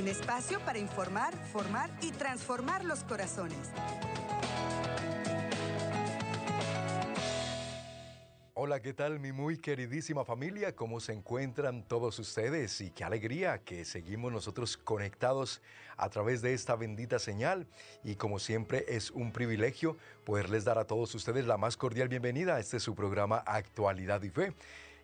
un espacio para informar, formar y transformar los corazones. Hola, ¿qué tal mi muy queridísima familia? ¿Cómo se encuentran todos ustedes? Y qué alegría que seguimos nosotros conectados a través de esta bendita señal. Y como siempre es un privilegio poderles dar a todos ustedes la más cordial bienvenida a este su programa Actualidad y Fe.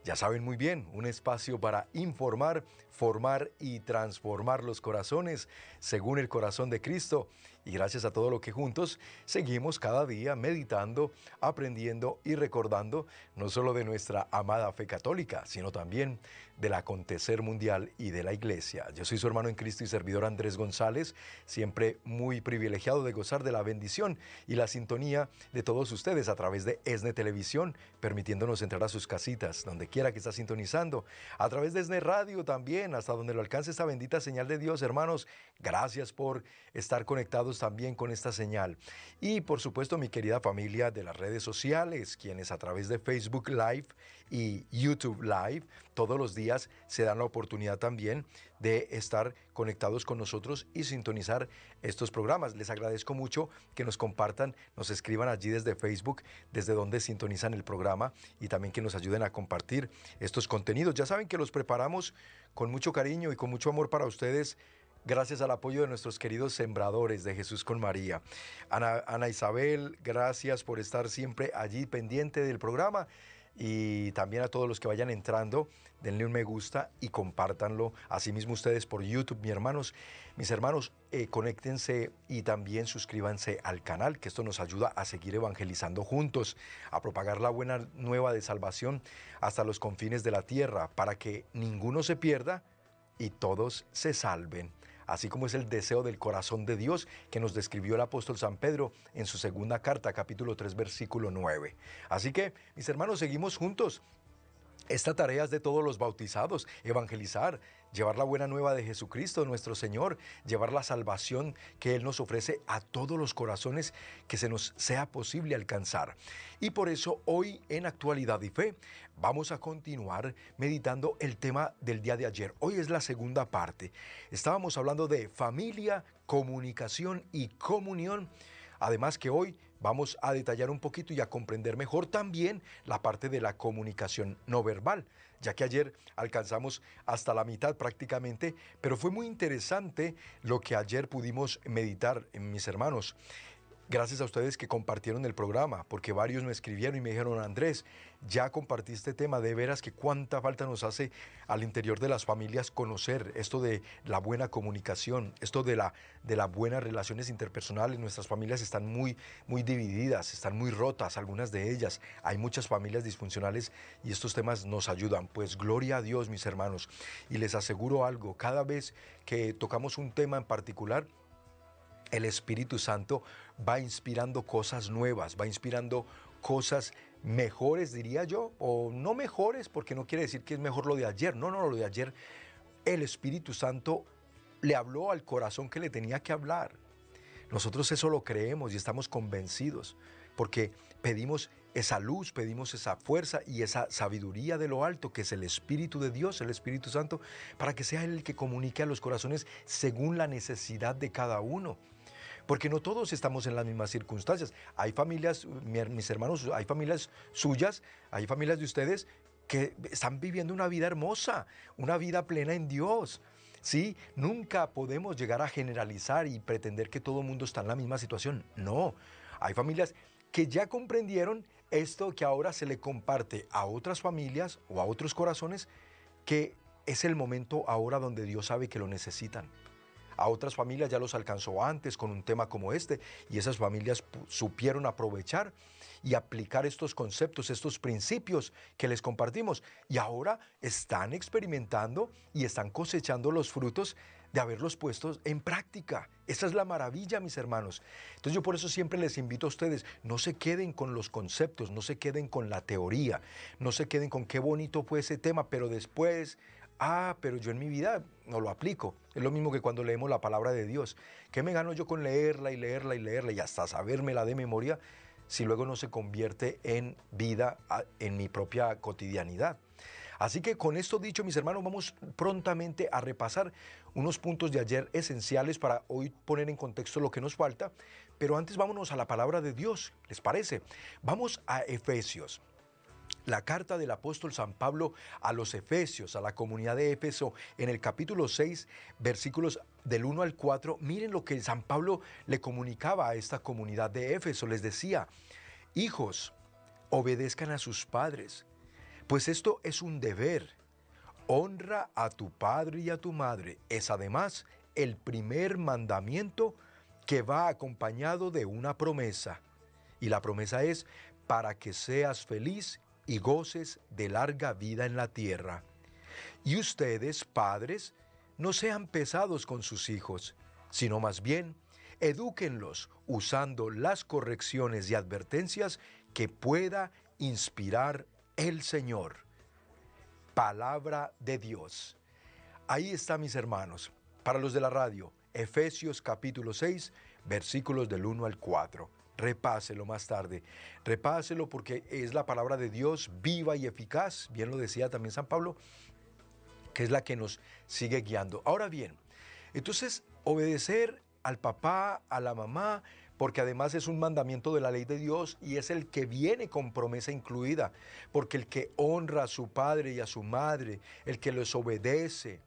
Ya saben muy bien, un espacio para informar, formar y transformar los corazones según el corazón de Cristo. Y gracias a todo lo que juntos seguimos cada día meditando, aprendiendo y recordando no solo de nuestra amada fe católica, sino también del acontecer mundial y de la iglesia. Yo soy su hermano en Cristo y servidor Andrés González, siempre muy privilegiado de gozar de la bendición y la sintonía de todos ustedes a través de ESNE Televisión, permitiéndonos entrar a sus casitas, donde quiera que está sintonizando, a través de ESNE Radio también, hasta donde lo alcance esta bendita señal de Dios. Hermanos, gracias por estar conectados también con esta señal. Y por supuesto mi querida familia de las redes sociales, quienes a través de Facebook Live y YouTube Live todos los días se dan la oportunidad también de estar conectados con nosotros y sintonizar estos programas. Les agradezco mucho que nos compartan, nos escriban allí desde Facebook, desde donde sintonizan el programa y también que nos ayuden a compartir estos contenidos. Ya saben que los preparamos con mucho cariño y con mucho amor para ustedes gracias al apoyo de nuestros queridos sembradores de Jesús con María. Ana, Isabel, gracias por estar siempre allí pendiente del programa y también a todos los que vayan entrando, denle un me gusta y compártanlo. Asimismo ustedes por YouTube, mis hermanos. Mis hermanos, eh, conéctense y también suscríbanse al canal, que esto nos ayuda a seguir evangelizando juntos, a propagar la buena nueva de salvación hasta los confines de la tierra, para que ninguno se pierda y todos se salven así como es el deseo del corazón de Dios que nos describió el apóstol San Pedro en su segunda carta, capítulo 3, versículo 9. Así que, mis hermanos, seguimos juntos esta tarea es de todos los bautizados, evangelizar, llevar la buena nueva de Jesucristo, nuestro Señor, llevar la salvación que Él nos ofrece a todos los corazones que se nos sea posible alcanzar. Y por eso hoy en Actualidad y Fe vamos a continuar meditando el tema del día de ayer. Hoy es la segunda parte. Estábamos hablando de familia, comunicación y comunión. Además que hoy vamos a detallar un poquito y a comprender mejor también la parte de la comunicación no verbal, ya que ayer alcanzamos hasta la mitad prácticamente, pero fue muy interesante lo que ayer pudimos meditar, mis hermanos. Gracias a ustedes que compartieron el programa, porque varios me escribieron y me dijeron, Andrés, ya compartiste tema, de veras que cuánta falta nos hace al interior de las familias conocer esto de la buena comunicación, esto de, la, de las buenas relaciones interpersonales. Nuestras familias están muy, muy divididas, están muy rotas, algunas de ellas. Hay muchas familias disfuncionales y estos temas nos ayudan. Pues gloria a Dios, mis hermanos. Y les aseguro algo, cada vez que tocamos un tema en particular, el Espíritu Santo va inspirando cosas nuevas, va inspirando cosas mejores, diría yo, o no mejores, porque no quiere decir que es mejor lo de ayer, no, no, lo de ayer, el Espíritu Santo le habló al corazón que le tenía que hablar. Nosotros eso lo creemos y estamos convencidos, porque pedimos esa luz, pedimos esa fuerza y esa sabiduría de lo alto, que es el Espíritu de Dios, el Espíritu Santo, para que sea el que comunique a los corazones según la necesidad de cada uno porque no todos estamos en las mismas circunstancias. Hay familias, mis hermanos, hay familias suyas, hay familias de ustedes que están viviendo una vida hermosa, una vida plena en Dios. ¿Sí? Nunca podemos llegar a generalizar y pretender que todo el mundo está en la misma situación. No, hay familias que ya comprendieron esto que ahora se le comparte a otras familias o a otros corazones, que es el momento ahora donde Dios sabe que lo necesitan. A otras familias ya los alcanzó antes con un tema como este y esas familias supieron aprovechar y aplicar estos conceptos, estos principios que les compartimos y ahora están experimentando y están cosechando los frutos de haberlos puestos en práctica. Esa es la maravilla, mis hermanos. Entonces yo por eso siempre les invito a ustedes, no se queden con los conceptos, no se queden con la teoría, no se queden con qué bonito fue ese tema, pero después Ah, pero yo en mi vida no lo aplico. Es lo mismo que cuando leemos la palabra de Dios. ¿Qué me gano yo con leerla y leerla y leerla y hasta sabérmela de memoria si luego no se convierte en vida en mi propia cotidianidad? Así que con esto dicho, mis hermanos, vamos prontamente a repasar unos puntos de ayer esenciales para hoy poner en contexto lo que nos falta. Pero antes vámonos a la palabra de Dios, ¿les parece? Vamos a Efesios. La carta del apóstol San Pablo a los Efesios, a la comunidad de Éfeso, en el capítulo 6, versículos del 1 al 4, miren lo que San Pablo le comunicaba a esta comunidad de Éfeso. Les decía, hijos, obedezcan a sus padres, pues esto es un deber. Honra a tu padre y a tu madre. Es además el primer mandamiento que va acompañado de una promesa. Y la promesa es para que seas feliz y goces de larga vida en la tierra. Y ustedes, padres, no sean pesados con sus hijos, sino más bien, edúquenlos usando las correcciones y advertencias que pueda inspirar el Señor. Palabra de Dios. Ahí está, mis hermanos, para los de la radio, Efesios capítulo 6, versículos del 1 al 4 repáselo más tarde. Repáselo porque es la palabra de Dios viva y eficaz, bien lo decía también San Pablo, que es la que nos sigue guiando. Ahora bien, entonces obedecer al papá, a la mamá, porque además es un mandamiento de la ley de Dios y es el que viene con promesa incluida, porque el que honra a su padre y a su madre, el que los obedece,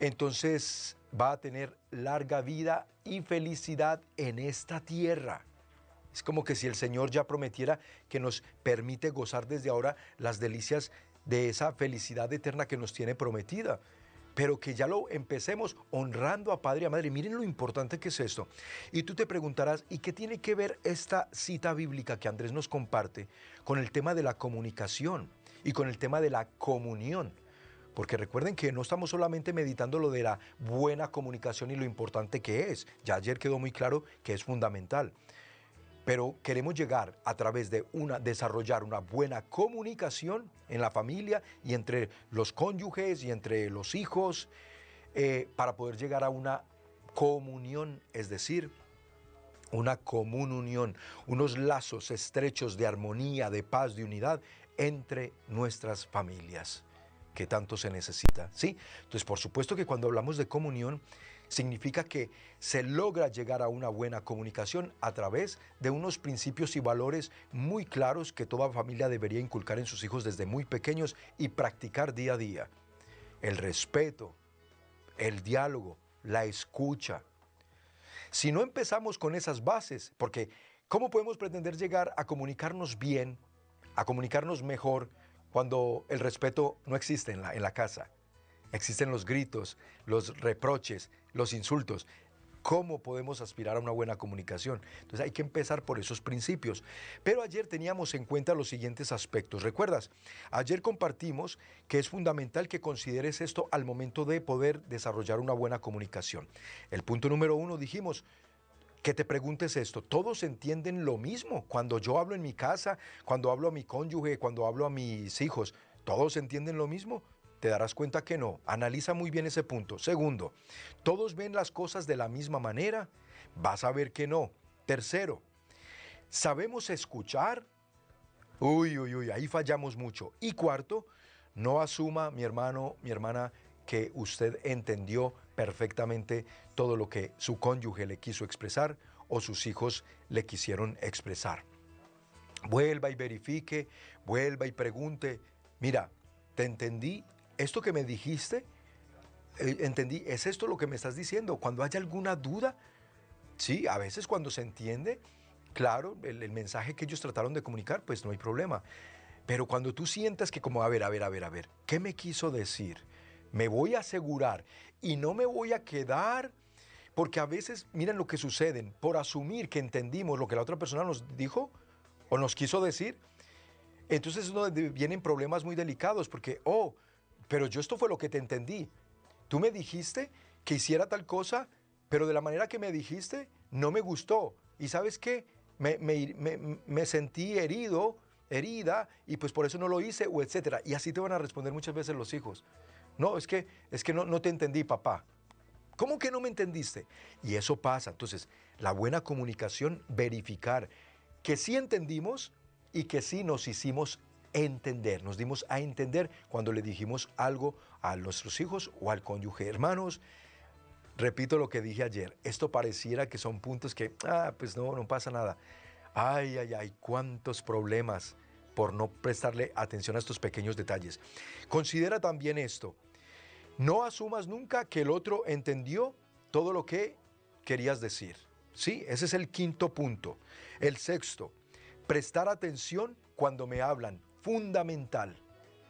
entonces va a tener larga vida y felicidad en esta tierra. Es como que si el Señor ya prometiera que nos permite gozar desde ahora las delicias de esa felicidad eterna que nos tiene prometida. Pero que ya lo empecemos honrando a padre y a madre. Miren lo importante que es esto. Y tú te preguntarás, ¿y qué tiene que ver esta cita bíblica que Andrés nos comparte con el tema de la comunicación y con el tema de la comunión? Porque recuerden que no estamos solamente meditando lo de la buena comunicación y lo importante que es. Ya ayer quedó muy claro que es fundamental. Pero queremos llegar a través de una, desarrollar una buena comunicación en la familia y entre los cónyuges y entre los hijos eh, para poder llegar a una comunión, es decir, una común unión, unos lazos estrechos de armonía, de paz, de unidad entre nuestras familias que tanto se necesita, ¿sí? Entonces, por supuesto que cuando hablamos de comunión, significa que se logra llegar a una buena comunicación a través de unos principios y valores muy claros que toda familia debería inculcar en sus hijos desde muy pequeños y practicar día a día. El respeto, el diálogo, la escucha. Si no empezamos con esas bases, porque ¿cómo podemos pretender llegar a comunicarnos bien, a comunicarnos mejor, cuando el respeto no existe en la, casa. Existen los gritos, los reproches, los insultos. ¿Cómo podemos aspirar a una buena comunicación? Entonces hay que empezar por esos principios. Pero ayer teníamos en cuenta los siguientes aspectos. ¿Recuerdas? Ayer compartimos que es fundamental que consideres esto al momento de poder desarrollar una buena comunicación. El punto número uno dijimos, que te preguntes esto, ¿todos entienden lo mismo? Cuando yo hablo en mi casa, cuando hablo a mi cónyuge, cuando hablo a mis hijos, ¿todos entienden lo mismo? Te darás cuenta que no. Analiza muy bien ese punto. Segundo, ¿todos ven las cosas de la misma manera? Vas a ver que no. Tercero, ¿sabemos escuchar? Uy, uy, uy, ahí fallamos mucho. Y cuarto, no asuma, mi hermano, mi hermana, que usted entendió perfectamente todo lo que su cónyuge le quiso expresar o sus hijos le quisieron expresar. Vuelva y verifique, vuelva y pregunte, mira, ¿te entendí? ¿Esto que me dijiste? Eh, ¿Entendí? ¿Es esto lo que me estás diciendo? Cuando haya alguna duda, sí, a veces cuando se entiende, claro, el, mensaje que ellos trataron de comunicar, pues no hay problema. Pero cuando tú sientas que como, a ver, a ver, a ver, a ver, ¿qué me quiso decir? Me voy a asegurar y no me voy a quedar, porque a veces, miren lo que suceden, por asumir que entendimos lo que la otra persona nos dijo o nos quiso decir, entonces es donde vienen problemas muy delicados, porque, oh, pero yo esto fue lo que te entendí. Tú me dijiste que hiciera tal cosa, pero de la manera que me dijiste no me gustó. ¿Y sabes qué? Me, me sentí herido, herida, y pues por eso no lo hice, o etcétera. Y así te van a responder muchas veces los hijos. No, es que, es que no, no te entendí, papá. ¿Cómo que no me entendiste? Y eso pasa. Entonces, la buena comunicación, verificar que sí entendimos y que sí nos hicimos entender, nos dimos a entender cuando le dijimos algo a nuestros hijos o al cónyuge. Hermanos, repito lo que dije ayer, esto pareciera que son puntos que, ah, pues no, no pasa nada. Ay, ay, ay, cuántos problemas por no prestarle atención a estos pequeños detalles. Considera también esto, no asumas nunca que el otro entendió todo lo que querías decir. Sí, ese es el quinto punto. El sexto, prestar atención cuando me hablan, fundamental.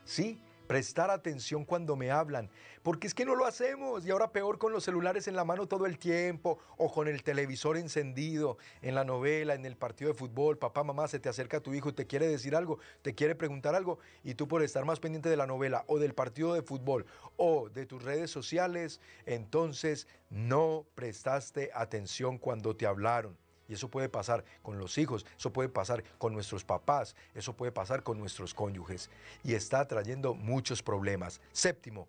¿Sí? Prestar atención cuando me hablan, porque es que no lo hacemos y ahora peor con los celulares en la mano todo el tiempo o con el televisor encendido en la novela, en el partido de fútbol, papá, mamá, se te acerca tu hijo y te quiere decir algo, te quiere preguntar algo y tú por estar más pendiente de la novela o del partido de fútbol o de tus redes sociales, entonces no prestaste atención cuando te hablaron. Y eso puede pasar con los hijos, eso puede pasar con nuestros papás, eso puede pasar con nuestros cónyuges. Y está trayendo muchos problemas. Séptimo,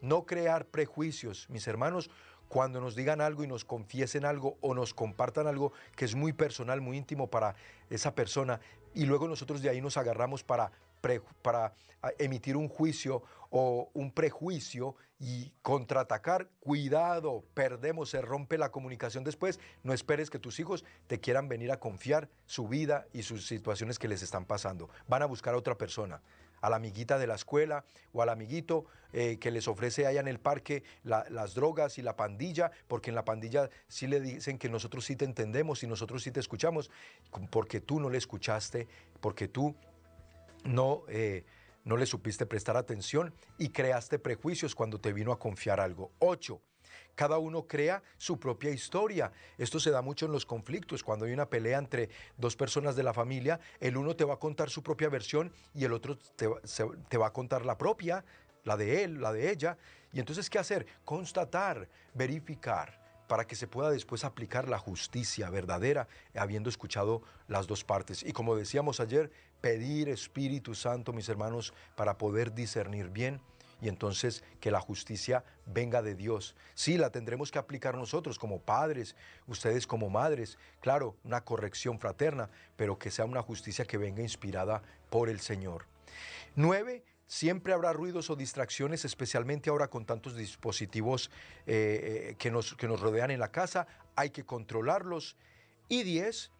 no crear prejuicios. Mis hermanos, cuando nos digan algo y nos confiesen algo o nos compartan algo que es muy personal, muy íntimo para esa persona, y luego nosotros de ahí nos agarramos para para emitir un juicio o un prejuicio y contraatacar, cuidado, perdemos, se rompe la comunicación después. No esperes que tus hijos te quieran venir a confiar su vida y sus situaciones que les están pasando. Van a buscar a otra persona a la amiguita de la escuela o al amiguito eh, que les ofrece allá en el parque las drogas y la pandilla, porque en la pandilla sí le dicen que nosotros sí te entendemos y nosotros sí te escuchamos, porque tú no le escuchaste, porque tú no, eh, no le supiste prestar atención y creaste prejuicios cuando te vino a confiar algo. Ocho, cada uno crea su propia historia. Esto se da mucho en los conflictos. Cuando hay una pelea entre dos personas de la familia, el uno te va a contar su propia versión y el otro te, te va a contar la propia, la de él, la de ella. Y entonces, ¿qué hacer? Constatar, verificar para que se pueda después aplicar la justicia verdadera, habiendo escuchado las dos partes. Y como decíamos ayer, pedir Espíritu Santo, mis hermanos, para poder discernir bien y entonces que la justicia venga de Dios. Sí, la tendremos que aplicar nosotros como padres, ustedes como madres, claro, una corrección fraterna, pero que sea una justicia que venga inspirada por el Señor. Nueve, Siempre habrá ruidos o distracciones, especialmente ahora con tantos dispositivos eh, eh, que, nos, que nos rodean en la casa. Hay que controlarlos. Y 10.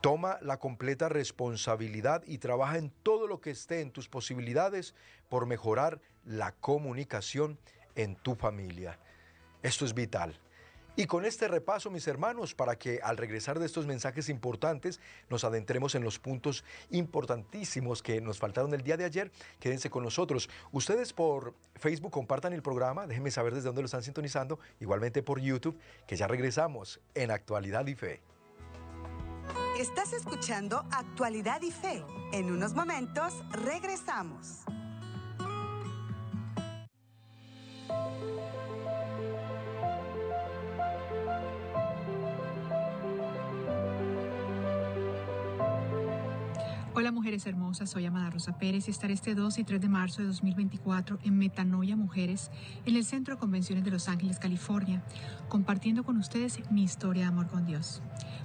Toma la completa responsabilidad y trabaja en todo lo que esté en tus posibilidades por mejorar la comunicación en tu familia. Esto es vital. Y con este repaso, mis hermanos, para que al regresar de estos mensajes importantes nos adentremos en los puntos importantísimos que nos faltaron el día de ayer, quédense con nosotros. Ustedes por Facebook compartan el programa, déjenme saber desde dónde lo están sintonizando, igualmente por YouTube, que ya regresamos en Actualidad y Fe. Estás escuchando Actualidad y Fe. En unos momentos regresamos. Hola mujeres hermosas, soy Amada Rosa Pérez y estaré este 2 y 3 de marzo de 2024 en Metanoia Mujeres en el Centro de Convenciones de Los Ángeles, California, compartiendo con ustedes mi historia de amor con Dios.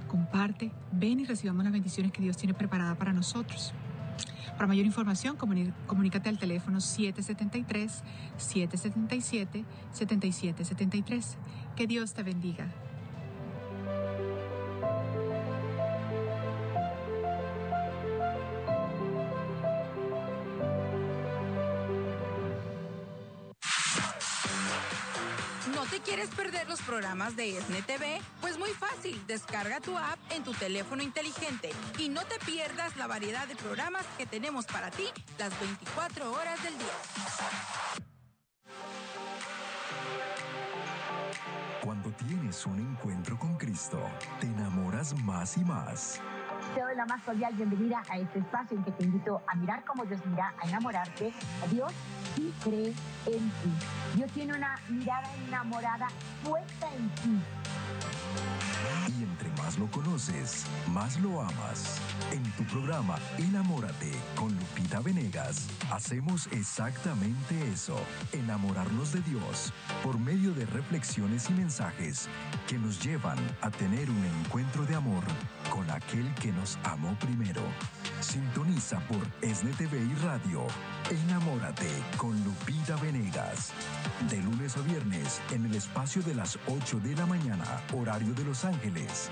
Comparte, ven y recibamos las bendiciones que Dios tiene preparada para nosotros. Para mayor información, comunícate al teléfono 773-777-7773. Que Dios te bendiga. Los programas de ESNE TV? Pues muy fácil, descarga tu app en tu teléfono inteligente y no te pierdas la variedad de programas que tenemos para ti las 24 horas del día. Cuando tienes un encuentro con Cristo, te enamoras más y más. Te doy la más cordial bienvenida a este espacio en que te invito a mirar como Dios mira, a enamorarte Dios y cree en ti. Dios tiene una mirada enamorada puesta en ti. Más lo conoces, más lo amas. En tu programa Enamórate con Lupita Venegas, hacemos exactamente eso, enamorarnos de Dios por medio de reflexiones y mensajes que nos llevan a tener un encuentro de amor con aquel que nos amó primero. Sintoniza por SNTV y Radio. Enamórate con Lupita Venegas. De lunes a viernes en el espacio de las 8 de la mañana, horario de Los Ángeles.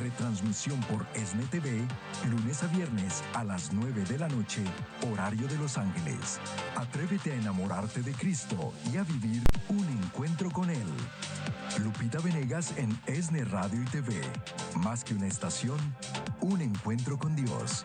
Retransmisión por SNTV, lunes a viernes a las 9 de la noche, horario de Los Ángeles. Atrévete a enamorarte de Cristo y a vivir un encuentro con Él. Lupita Venegas en ESNE Radio y TV. Más que una estación, un encuentro con Dios.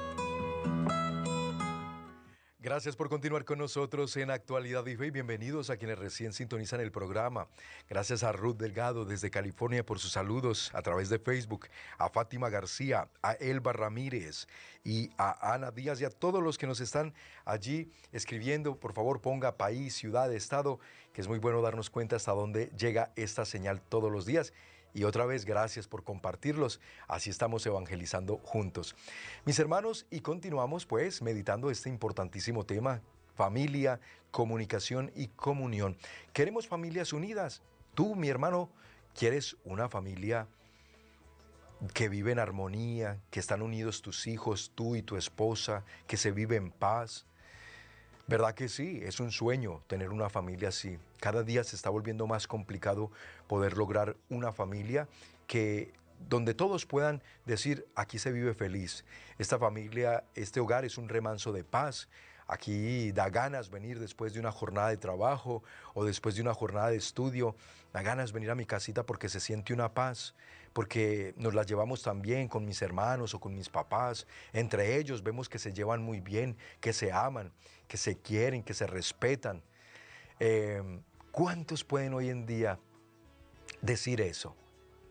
Gracias por continuar con nosotros en Actualidad y bienvenidos a quienes recién sintonizan el programa. Gracias a Ruth Delgado desde California por sus saludos a través de Facebook, a Fátima García, a Elba Ramírez y a Ana Díaz y a todos los que nos están allí escribiendo. Por favor, ponga país, ciudad, estado, que es muy bueno darnos cuenta hasta dónde llega esta señal todos los días. Y otra vez, gracias por compartirlos. Así estamos evangelizando juntos. Mis hermanos, y continuamos pues meditando este importantísimo tema, familia, comunicación y comunión. Queremos familias unidas. Tú, mi hermano, quieres una familia que vive en armonía, que están unidos tus hijos, tú y tu esposa, que se vive en paz. ¿Verdad que sí? Es un sueño tener una familia así. Cada día se está volviendo más complicado poder lograr una familia que donde todos puedan decir, aquí se vive feliz. Esta familia, este hogar es un remanso de paz. Aquí da ganas venir después de una jornada de trabajo o después de una jornada de estudio. Da ganas venir a mi casita porque se siente una paz, porque nos la llevamos tan bien con mis hermanos o con mis papás. Entre ellos vemos que se llevan muy bien, que se aman, que se quieren, que se respetan. Eh, ¿Cuántos pueden hoy en día decir eso?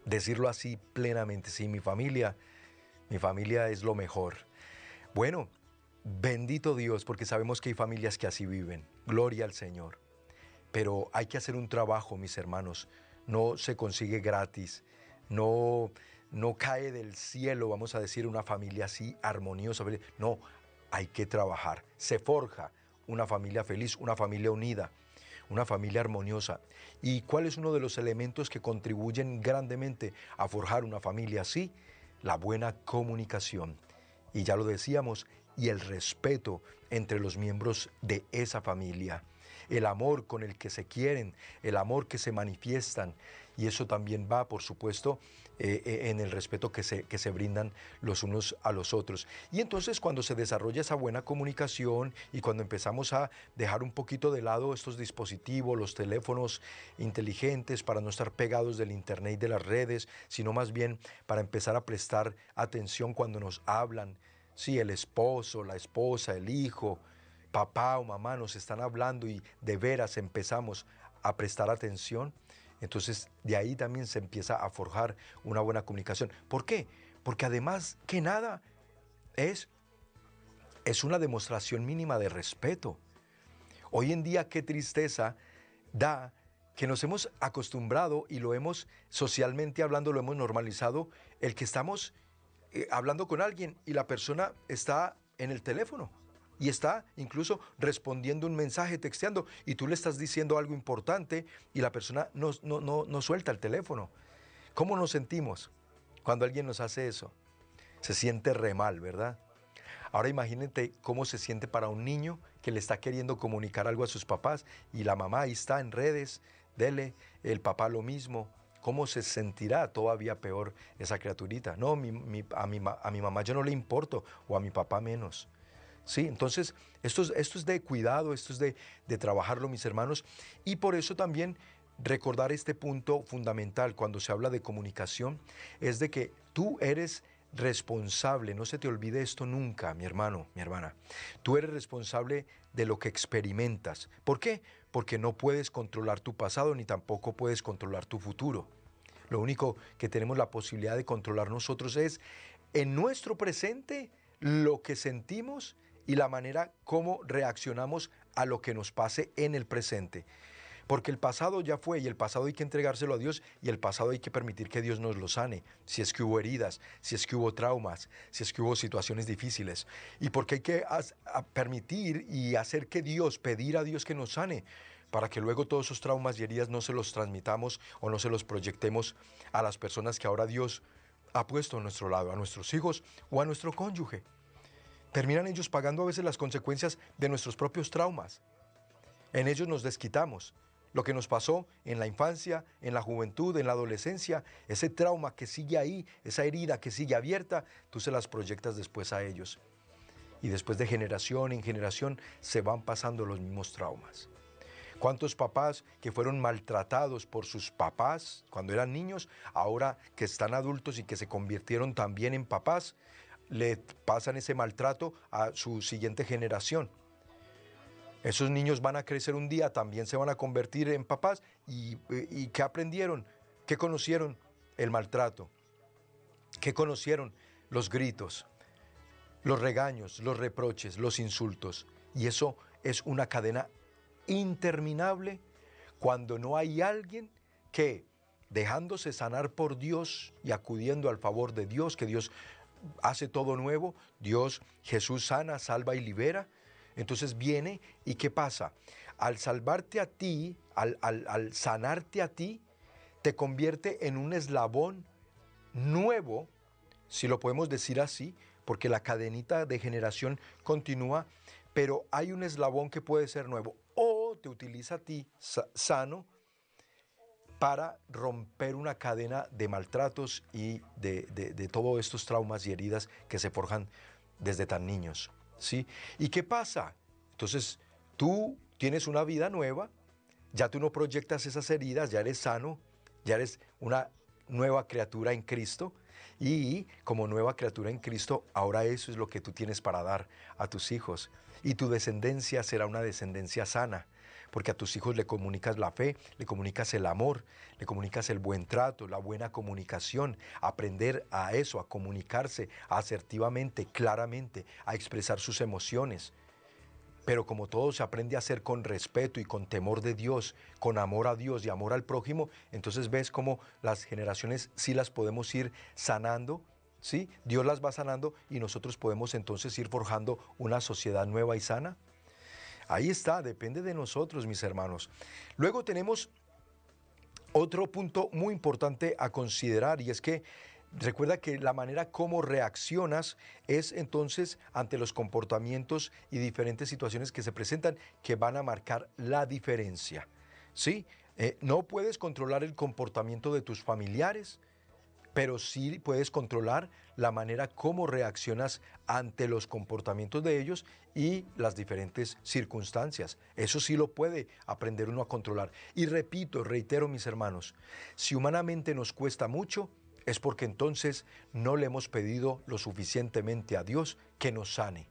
Decirlo así plenamente. Sí, mi familia, mi familia es lo mejor. Bueno, bendito Dios, porque sabemos que hay familias que así viven. Gloria al Señor. Pero hay que hacer un trabajo, mis hermanos. No se consigue gratis. No, no cae del cielo, vamos a decir, una familia así armoniosa. No, hay que trabajar. Se forja una familia feliz, una familia unida una familia armoniosa. ¿Y cuál es uno de los elementos que contribuyen grandemente a forjar una familia así? La buena comunicación. Y ya lo decíamos, y el respeto entre los miembros de esa familia. El amor con el que se quieren, el amor que se manifiestan. Y eso también va, por supuesto, eh, eh, en el respeto que se, que se brindan los unos a los otros. Y entonces cuando se desarrolla esa buena comunicación y cuando empezamos a dejar un poquito de lado estos dispositivos, los teléfonos inteligentes para no estar pegados del internet y de las redes, sino más bien para empezar a prestar atención cuando nos hablan, si el esposo, la esposa, el hijo, papá o mamá nos están hablando y de veras empezamos a prestar atención, entonces, de ahí también se empieza a forjar una buena comunicación. ¿Por qué? Porque además que nada es, es una demostración mínima de respeto. Hoy en día qué tristeza da que nos hemos acostumbrado y lo hemos socialmente hablando, lo hemos normalizado, el que estamos eh, hablando con alguien y la persona está en el teléfono y está incluso respondiendo un mensaje, texteando, y tú le estás diciendo algo importante y la persona no, no, no, suelta el teléfono. ¿Cómo nos sentimos cuando alguien nos hace eso? Se siente re mal, ¿verdad? Ahora imagínate cómo se siente para un niño que le está queriendo comunicar algo a sus papás y la mamá ahí está en redes, dele, el papá lo mismo. ¿Cómo se sentirá todavía peor esa criaturita? No, a, mi, a mi mamá yo no le importo o a mi papá menos. Entonces, esto es, esto es de cuidado, esto es de, de trabajarlo, mis hermanos, y por eso también recordar este punto fundamental cuando se habla de comunicación, es de que tú eres responsable, no se te olvide esto nunca, mi hermano, mi hermana. Tú eres responsable de lo que experimentas. ¿Por qué? Porque no puedes controlar tu pasado ni tampoco puedes controlar tu futuro. Lo único que tenemos la posibilidad de controlar nosotros es en nuestro presente lo que sentimos y la manera como reaccionamos a lo que nos pase en el presente. Porque el pasado ya fue y el pasado hay que entregárselo a Dios y el pasado hay que permitir que Dios nos lo sane. Si es que hubo heridas, si es que hubo traumas, si es que hubo situaciones difíciles. Y porque hay que permitir y hacer que Dios, pedir a Dios que nos sane para que luego todos esos traumas y heridas no se los transmitamos o no se los proyectemos a las personas que ahora Dios ha puesto a nuestro lado, a nuestros hijos o a nuestro cónyuge. Terminan ellos pagando a veces las consecuencias de nuestros propios traumas. En ellos nos desquitamos. Lo que nos pasó en la infancia, en la juventud, en la adolescencia, ese trauma que sigue ahí, esa herida que sigue abierta, tú se las proyectas después a ellos. Y después de generación en generación se van pasando los mismos traumas. ¿Cuántos papás que fueron maltratados por sus papás cuando eran niños, ahora que están adultos y que se convirtieron también en papás, le pasan ese maltrato a su siguiente generación? Esos niños van a crecer un día, también se van a convertir en papás. ¿Y, y qué aprendieron? ¿Qué conocieron? El maltrato. ¿Qué conocieron? Los gritos, los regaños, los reproches, los insultos. Y eso es una cadena interminable cuando no hay alguien que, dejándose sanar por Dios y acudiendo al favor de Dios, que Dios hace todo nuevo, Dios, Jesús sana, salva y libera, entonces viene y ¿qué pasa? Al salvarte a ti, al, al, sanarte a ti, te convierte en un eslabón nuevo, si lo podemos decir así, porque la cadenita de generación continúa, pero hay un eslabón que puede ser nuevo. O te utiliza a ti sano para romper una cadena de maltratos y de, todos estos traumas y heridas que se forjan desde tan niños. ¿sí? ¿Y qué pasa? Entonces, tú tienes una vida nueva, ya tú no proyectas esas heridas, ya eres sano, ya eres una nueva criatura en Cristo. Y como nueva criatura en Cristo, ahora eso es lo que tú tienes para dar a tus hijos. Y tu descendencia será una descendencia sana, porque a tus hijos le comunicas la fe, le comunicas el amor, le comunicas el buen trato, la buena comunicación, aprender a eso, a comunicarse asertivamente, claramente, a expresar sus emociones. Pero como todo se aprende a hacer con respeto y con temor de Dios, con amor a Dios y amor al prójimo, entonces ves cómo las generaciones sí las podemos ir sanando, ¿sí? Dios las va sanando y nosotros podemos entonces ir forjando una sociedad nueva y sana. Ahí está, depende de nosotros, mis hermanos. Luego tenemos otro punto muy importante a considerar y es que recuerda que la manera como reaccionas es entonces ante los comportamientos y diferentes situaciones que se presentan que van a marcar la diferencia. ¿Sí? Eh, no puedes controlar el comportamiento de tus familiares, pero sí puedes controlar la manera como reaccionas ante los comportamientos de ellos y las diferentes circunstancias. Eso sí lo puede aprender uno a controlar. Y repito, reitero mis hermanos, si humanamente nos cuesta mucho, es porque entonces no le hemos pedido lo suficientemente a Dios que nos sane.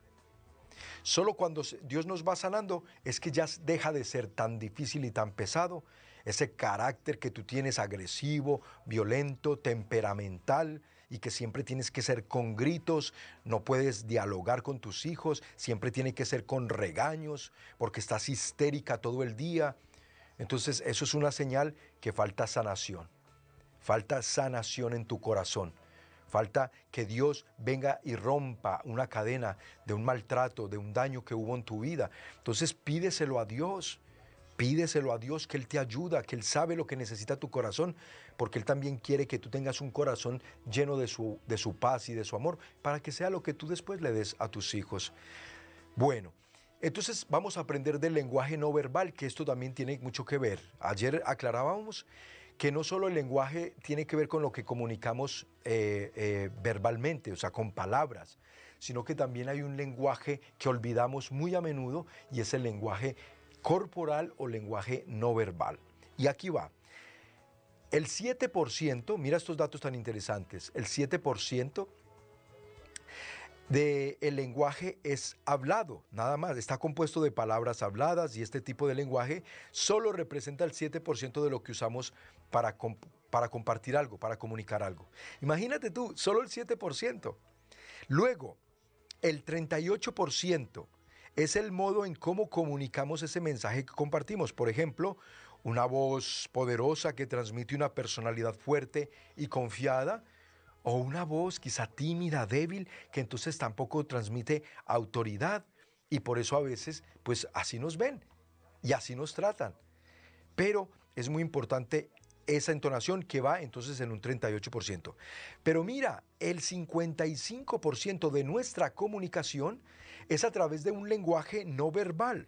Solo cuando Dios nos va sanando es que ya deja de ser tan difícil y tan pesado ese carácter que tú tienes agresivo, violento, temperamental y que siempre tienes que ser con gritos, no puedes dialogar con tus hijos, siempre tiene que ser con regaños, porque estás histérica todo el día. Entonces eso es una señal que falta sanación, falta sanación en tu corazón. Falta que Dios venga y rompa una cadena de un maltrato, de un daño que hubo en tu vida. Entonces pídeselo a Dios. Pídeselo a Dios que Él te ayuda, que Él sabe lo que necesita tu corazón, porque Él también quiere que tú tengas un corazón lleno de su, de su paz y de su amor, para que sea lo que tú después le des a tus hijos. Bueno, entonces vamos a aprender del lenguaje no verbal, que esto también tiene mucho que ver. Ayer aclarábamos que no solo el lenguaje tiene que ver con lo que comunicamos eh, eh, verbalmente, o sea, con palabras, sino que también hay un lenguaje que olvidamos muy a menudo y es el lenguaje corporal o lenguaje no verbal. Y aquí va. El 7%, mira estos datos tan interesantes, el 7% del el lenguaje es hablado, nada más, está compuesto de palabras habladas y este tipo de lenguaje solo representa el 7% de lo que usamos para, para compartir algo, para comunicar algo. Imagínate tú, solo el 7%. Luego, el 38% es el modo en cómo comunicamos ese mensaje que compartimos. Por ejemplo, una voz poderosa que transmite una personalidad fuerte y confiada, o una voz quizá tímida, débil, que entonces tampoco transmite autoridad y por eso a veces pues así nos ven y así nos tratan. Pero es muy importante esa entonación que va entonces en un 38%. Pero mira, el 55% de nuestra comunicación es a través de un lenguaje no verbal.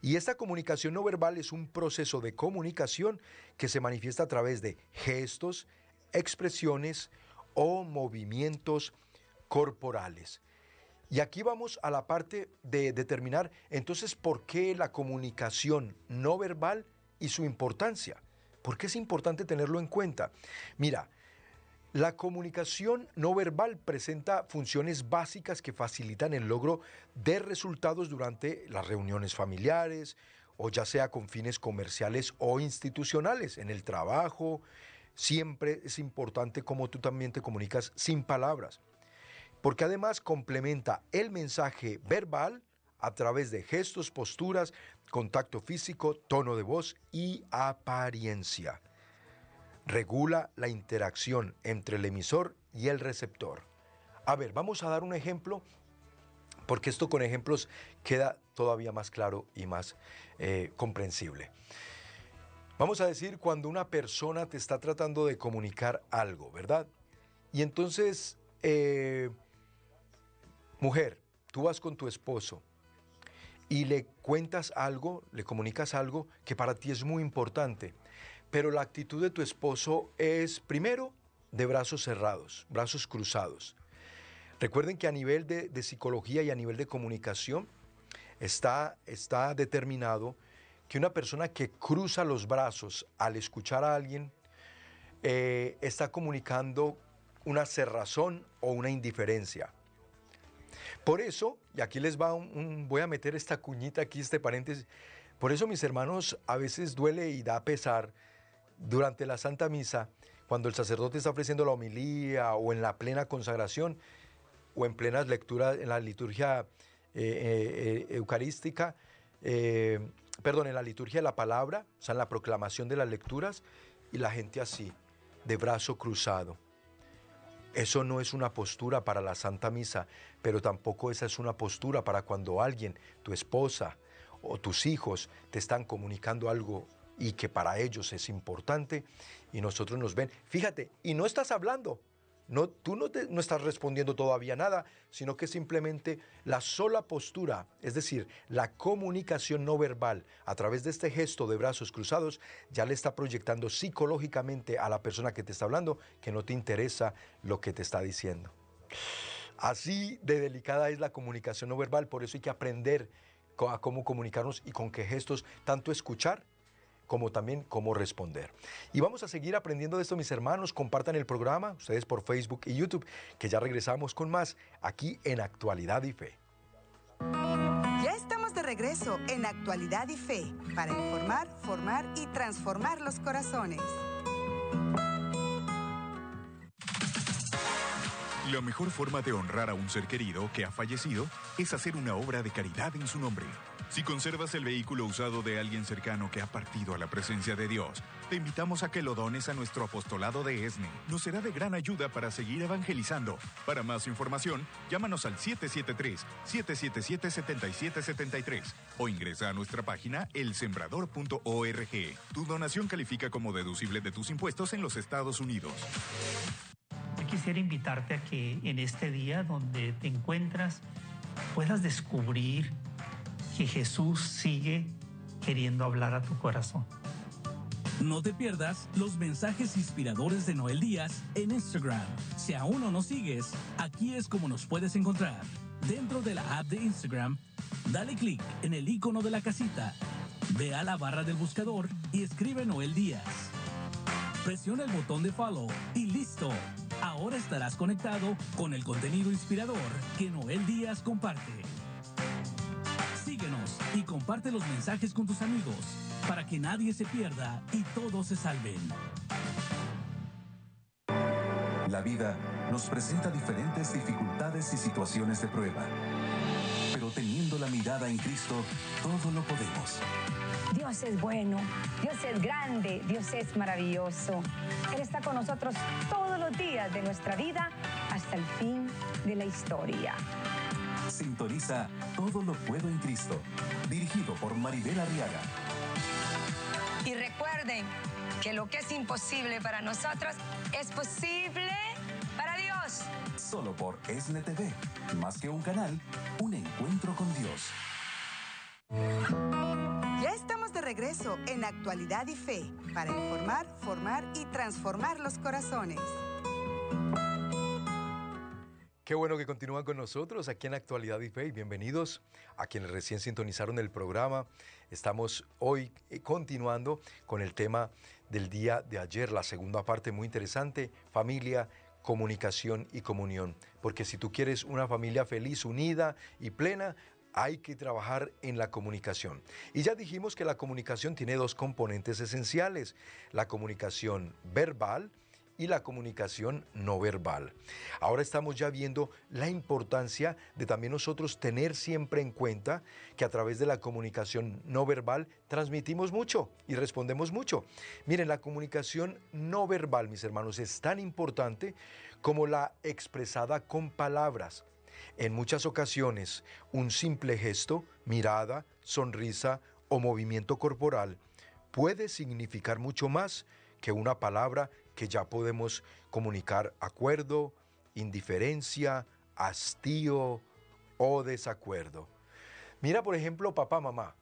Y esta comunicación no verbal es un proceso de comunicación que se manifiesta a través de gestos, expresiones o movimientos corporales. Y aquí vamos a la parte de determinar entonces por qué la comunicación no verbal y su importancia. ¿Por qué es importante tenerlo en cuenta? Mira, la comunicación no verbal presenta funciones básicas que facilitan el logro de resultados durante las reuniones familiares o ya sea con fines comerciales o institucionales, en el trabajo. Siempre es importante cómo tú también te comunicas sin palabras, porque además complementa el mensaje verbal a través de gestos, posturas, contacto físico, tono de voz y apariencia. Regula la interacción entre el emisor y el receptor. A ver, vamos a dar un ejemplo, porque esto con ejemplos queda todavía más claro y más eh, comprensible. Vamos a decir cuando una persona te está tratando de comunicar algo, ¿verdad? Y entonces, eh, mujer, tú vas con tu esposo y le cuentas algo, le comunicas algo que para ti es muy importante, pero la actitud de tu esposo es primero de brazos cerrados, brazos cruzados. Recuerden que a nivel de, psicología y a nivel de comunicación está, está determinado que una persona que cruza los brazos al escuchar a alguien eh, está comunicando una cerrazón o una indiferencia. Por eso, y aquí les va un, voy a meter esta cuñita aquí, este paréntesis, por eso mis hermanos a veces duele y da pesar durante la Santa Misa, cuando el sacerdote está ofreciendo la homilía o en la plena consagración o en plenas lecturas en la liturgia eh, eh, eucarística, eh, perdón, en la liturgia de la palabra, o sea, en la proclamación de las lecturas, y la gente así, de brazo cruzado. Eso no es una postura para la Santa Misa, pero tampoco esa es una postura para cuando alguien, tu esposa o tus hijos, te están comunicando algo y que para ellos es importante y nosotros nos ven. Fíjate, y no estás hablando, no, tú no, no, estás respondiendo todavía nada, sino que simplemente la sola postura, es decir, la comunicación no verbal a través de este gesto de brazos cruzados, ya le está proyectando psicológicamente a la persona que te está hablando que no te interesa lo que te está diciendo. Así de delicada es la comunicación no verbal, por eso hay que aprender a cómo comunicarnos y con qué gestos, tanto escuchar como también cómo responder. Y vamos a seguir aprendiendo de esto, mis hermanos. Compartan el programa, ustedes por Facebook y YouTube, que ya regresamos con más aquí en Actualidad y Fe. Ya estamos de regreso en Actualidad y Fe para informar, formar y transformar los corazones. La mejor forma de honrar a un ser querido que ha fallecido es hacer una obra de caridad en su nombre. Si conservas el vehículo usado de alguien cercano que ha partido a la presencia de Dios, te invitamos a que lo dones a nuestro apostolado de ESNE. Nos será de gran ayuda para seguir evangelizando. Para más información, llámanos al 773-777-7773 o ingresa a nuestra página elsembrador.org. Tu donación califica como deducible de tus impuestos en los Estados Unidos. Quisiera invitarte a que en este día donde te encuentras puedas descubrir que Jesús sigue queriendo hablar a tu corazón. No te pierdas los mensajes inspiradores de Noel Díaz en Instagram. Si aún no nos sigues, aquí es como nos puedes encontrar. Dentro de la app de Instagram, dale clic en el icono de la casita, ve a la barra del buscador y escribe Noel Díaz. Presiona el botón de follow y listo. Ahora estarás conectado con el contenido inspirador que Noel Díaz comparte y comparte los mensajes con tus amigos para que nadie se pierda y todos se salven. La vida nos presenta diferentes dificultades y situaciones de prueba, pero teniendo la mirada en Cristo, todo lo podemos. Dios es bueno, Dios es grande, Dios es maravilloso. Él está con nosotros todos días de nuestra vida hasta el fin de la historia. Sintoniza Todo lo puedo en Cristo, dirigido por Maribel Arriaga. Y recuerden que lo que es imposible para nosotros es posible para Dios. Solo por ESNE TV, más que un canal, un encuentro con Dios. Ya estamos de regreso en Actualidad y Fe para informar, formar y transformar los corazones. Qué bueno que continúan con nosotros aquí en Actualidad y Fe. Bienvenidos a quienes recién sintonizaron el programa. Estamos hoy eh, continuando con el tema del día de ayer, la segunda parte muy interesante, familia, comunicación y comunión. Porque si tú quieres una familia feliz, unida y plena, hay que trabajar en la comunicación. Y ya dijimos que la comunicación tiene dos componentes esenciales, la comunicación verbal, y la comunicación no verbal. Ahora estamos ya viendo la importancia de también nosotros tener siempre en cuenta que a través de la comunicación no verbal transmitimos mucho y respondemos mucho. Miren, la comunicación no verbal, mis hermanos, es tan importante como la expresada con palabras. En muchas ocasiones, un simple gesto, mirada, sonrisa o movimiento corporal puede significar mucho más que una palabra que ya podemos comunicar acuerdo, indiferencia, hastío o desacuerdo. Mira, por ejemplo, papá, mamá,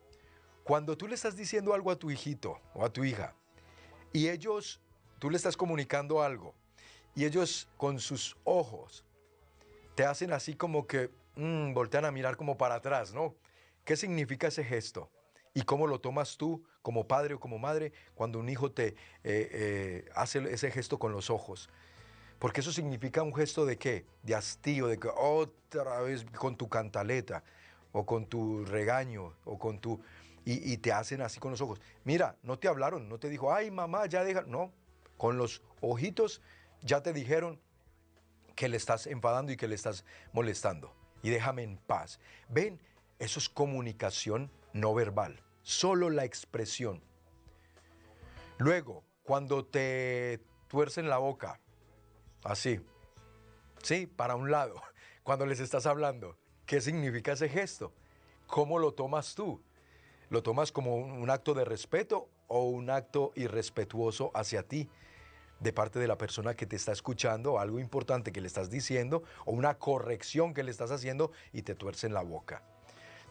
cuando tú le estás diciendo algo a tu hijito o a tu hija y ellos, tú le estás comunicando algo y ellos con sus ojos te hacen así como que mm, voltean a mirar como para atrás, ¿no? ¿Qué significa ese gesto? ¿Y cómo lo tomas tú como padre o como madre cuando un hijo te eh, eh, hace ese gesto con los ojos? Porque eso significa un gesto de qué? De hastío, de que otra vez con tu cantaleta o con tu regaño o con tu... Y, y, te hacen así con los ojos. Mira, no te hablaron, no te dijo, ay mamá, ya deja. No, con los ojitos ya te dijeron que le estás enfadando y que le estás molestando. Y déjame en paz. Ven, eso es comunicación no verbal, solo la expresión. Luego, cuando te tuercen la boca, así, sí, para un lado, cuando les estás hablando, ¿qué significa ese gesto? ¿Cómo lo tomas tú? ¿Lo tomas como un acto de respeto o un acto irrespetuoso hacia ti? de parte de la persona que te está escuchando, algo importante que le estás diciendo o una corrección que le estás haciendo y te tuercen la boca.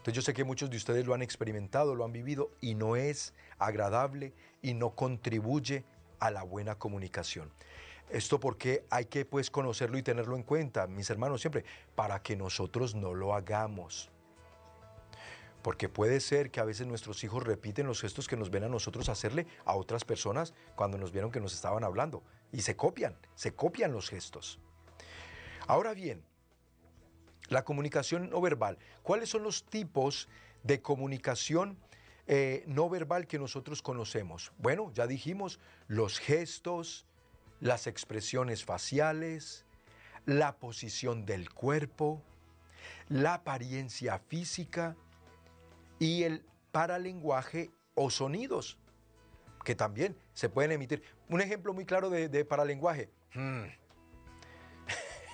Entonces yo sé que muchos de ustedes lo han experimentado, lo han vivido y no es agradable y no contribuye a la buena comunicación. Esto porque hay que pues conocerlo y tenerlo en cuenta, mis hermanos, siempre, para que nosotros no lo hagamos. Porque puede ser que a veces nuestros hijos repiten los gestos que nos ven a nosotros hacerle a otras personas cuando nos vieron que nos estaban hablando. Y se copian, se copian los gestos. Ahora bien, la comunicación no verbal. ¿Cuáles son los tipos de comunicación eh, no verbal que nosotros conocemos? Bueno, ya dijimos los gestos, las expresiones faciales, la posición del cuerpo, la apariencia física y el paralenguaje o sonidos, que también se pueden emitir. Un ejemplo muy claro de, paralenguaje. Hmm.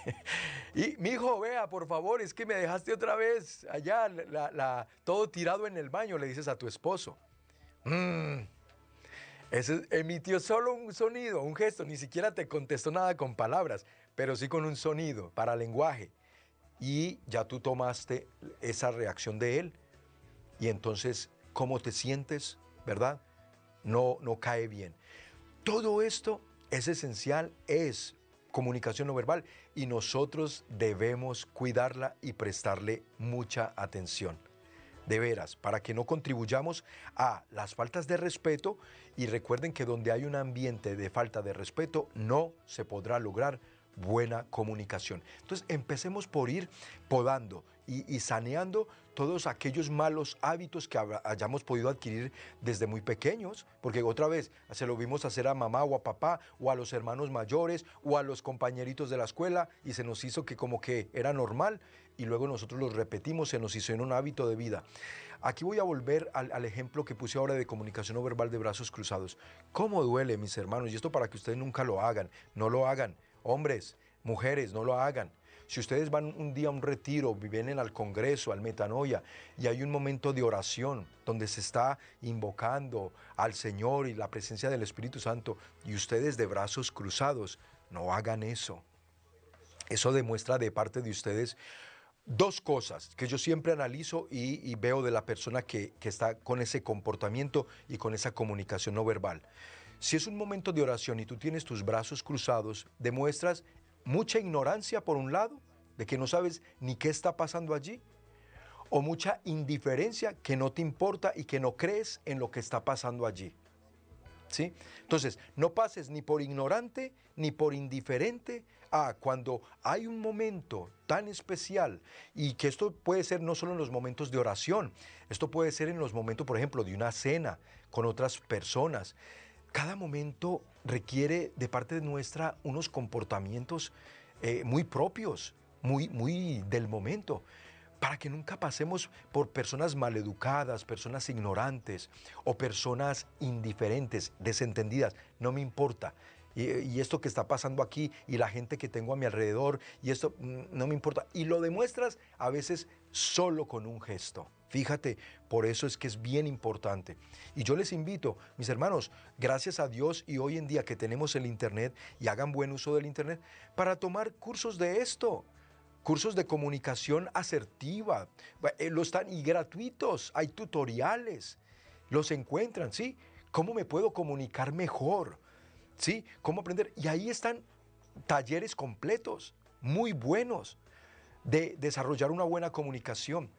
Y mi hijo, vea, por favor, es que me dejaste otra vez allá, todo tirado en el baño, le dices a tu esposo. Mm. Emitió solo un sonido, un gesto, ni siquiera te contestó nada con palabras, pero sí con un sonido para lenguaje. Y ya tú tomaste esa reacción de él. Y entonces, ¿cómo te sientes? ¿Verdad? No, no cae bien. Todo esto es esencial, es comunicación no verbal y nosotros debemos cuidarla y prestarle mucha atención. De veras, para que no contribuyamos a las faltas de respeto y recuerden que donde hay un ambiente de falta de respeto no se podrá lograr buena comunicación. Entonces empecemos por ir podando y, saneando todos aquellos malos hábitos que hayamos podido adquirir desde muy pequeños, porque otra vez se lo vimos hacer a mamá o a papá o a los hermanos mayores o a los compañeritos de la escuela y se nos hizo que como que era normal y luego nosotros lo repetimos, se nos hizo en un hábito de vida. Aquí voy a volver al, al, ejemplo que puse ahora de comunicación no verbal de brazos cruzados. ¿Cómo duele, mis hermanos? Y esto para que ustedes nunca lo hagan, no lo hagan. Hombres, mujeres, no lo hagan. Si ustedes van un día a un retiro, vienen al Congreso, al Metanoia, y hay un momento de oración donde se está invocando al Señor y la presencia del Espíritu Santo, y ustedes de brazos cruzados, no hagan eso. Eso demuestra de parte de ustedes dos cosas que yo siempre analizo y, veo de la persona que, que está con ese comportamiento y con esa comunicación no verbal. Si es un momento de oración y tú tienes tus brazos cruzados, demuestras mucha ignorancia por un lado, de que no sabes ni qué está pasando allí, o mucha indiferencia que no te importa y que no crees en lo que está pasando allí. ¿Sí? Entonces, no pases ni por ignorante ni por indiferente a cuando hay un momento tan especial y que esto puede ser no solo en los momentos de oración, esto puede ser en los momentos, por ejemplo, de una cena con otras personas, cada momento requiere de parte nuestra unos comportamientos eh, muy propios, muy, muy del momento, para que nunca pasemos por personas maleducadas, personas ignorantes o personas indiferentes, desentendidas. No me importa. Y, esto que está pasando aquí y la gente que tengo a mi alrededor y esto mm, no me importa. Y lo demuestras a veces solo con un gesto. Fíjate, por eso es que es bien importante. Y yo les invito, mis hermanos, gracias a Dios y hoy en día que tenemos el Internet y hagan buen uso del Internet, para tomar cursos de esto, cursos de comunicación asertiva, eh, lo están y gratuitos, hay tutoriales, los encuentran, ¿sí? ¿Cómo me puedo comunicar mejor? ¿Sí? ¿Cómo aprender? Y ahí están talleres completos, muy buenos, de desarrollar una buena comunicación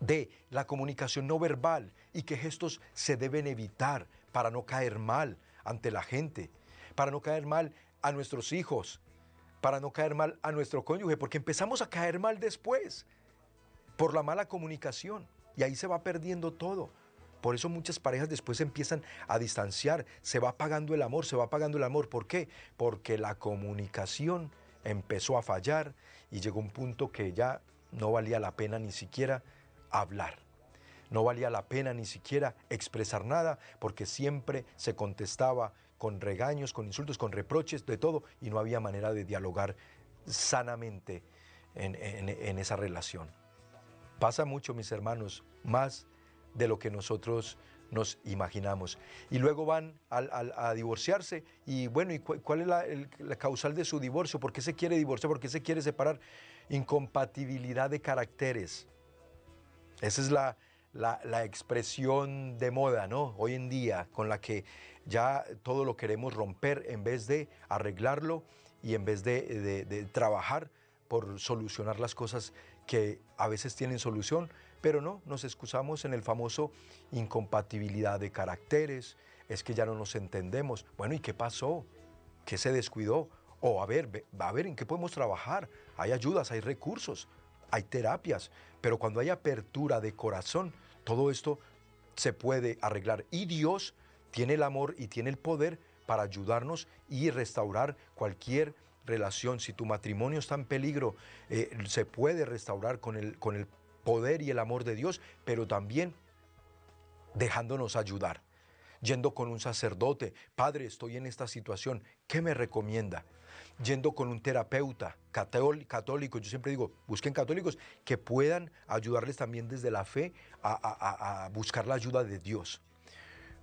de la comunicación no verbal y qué gestos se deben evitar para no caer mal ante la gente, para no caer mal a nuestros hijos, para no caer mal a nuestro cónyuge, porque empezamos a caer mal después por la mala comunicación y ahí se va perdiendo todo. Por eso muchas parejas después empiezan a distanciar, se va apagando el amor, se va apagando el amor. ¿Por qué? Porque la comunicación empezó a fallar y llegó un punto que ya no valía la pena ni siquiera hablar. No valía la pena ni siquiera expresar nada porque siempre se contestaba con regaños, con insultos, con reproches, de todo, y no había manera de dialogar sanamente en, esa relación. Pasa mucho, mis hermanos, más de lo que nosotros nos imaginamos. Y luego van a, divorciarse y bueno, ¿y cuál es la, la, causal de su divorcio? ¿Por qué se quiere divorciar? ¿Por qué se quiere separar? Incompatibilidad de caracteres. Esa es la, expresión de moda, ¿no? Hoy en día, con la que ya todo lo queremos romper en vez de arreglarlo y en vez de, trabajar por solucionar las cosas que a veces tienen solución, pero no, nos excusamos en el famoso incompatibilidad de caracteres, es que ya no nos entendemos. Bueno, ¿y qué pasó? ¿Qué se descuidó? O a ver, a ver en qué podemos trabajar. Hay ayudas, hay recursos hay terapias, pero cuando hay apertura de corazón, todo esto se puede arreglar. Y Dios tiene el amor y tiene el poder para ayudarnos y restaurar cualquier relación. Si tu matrimonio está en peligro, eh, se puede restaurar con el, con el poder y el amor de Dios, pero también dejándonos ayudar. Yendo con un sacerdote, Padre, estoy en esta situación, ¿qué me recomienda? yendo con un terapeuta católico. Yo siempre digo, busquen católicos que puedan ayudarles también desde la fe a, buscar la ayuda de Dios.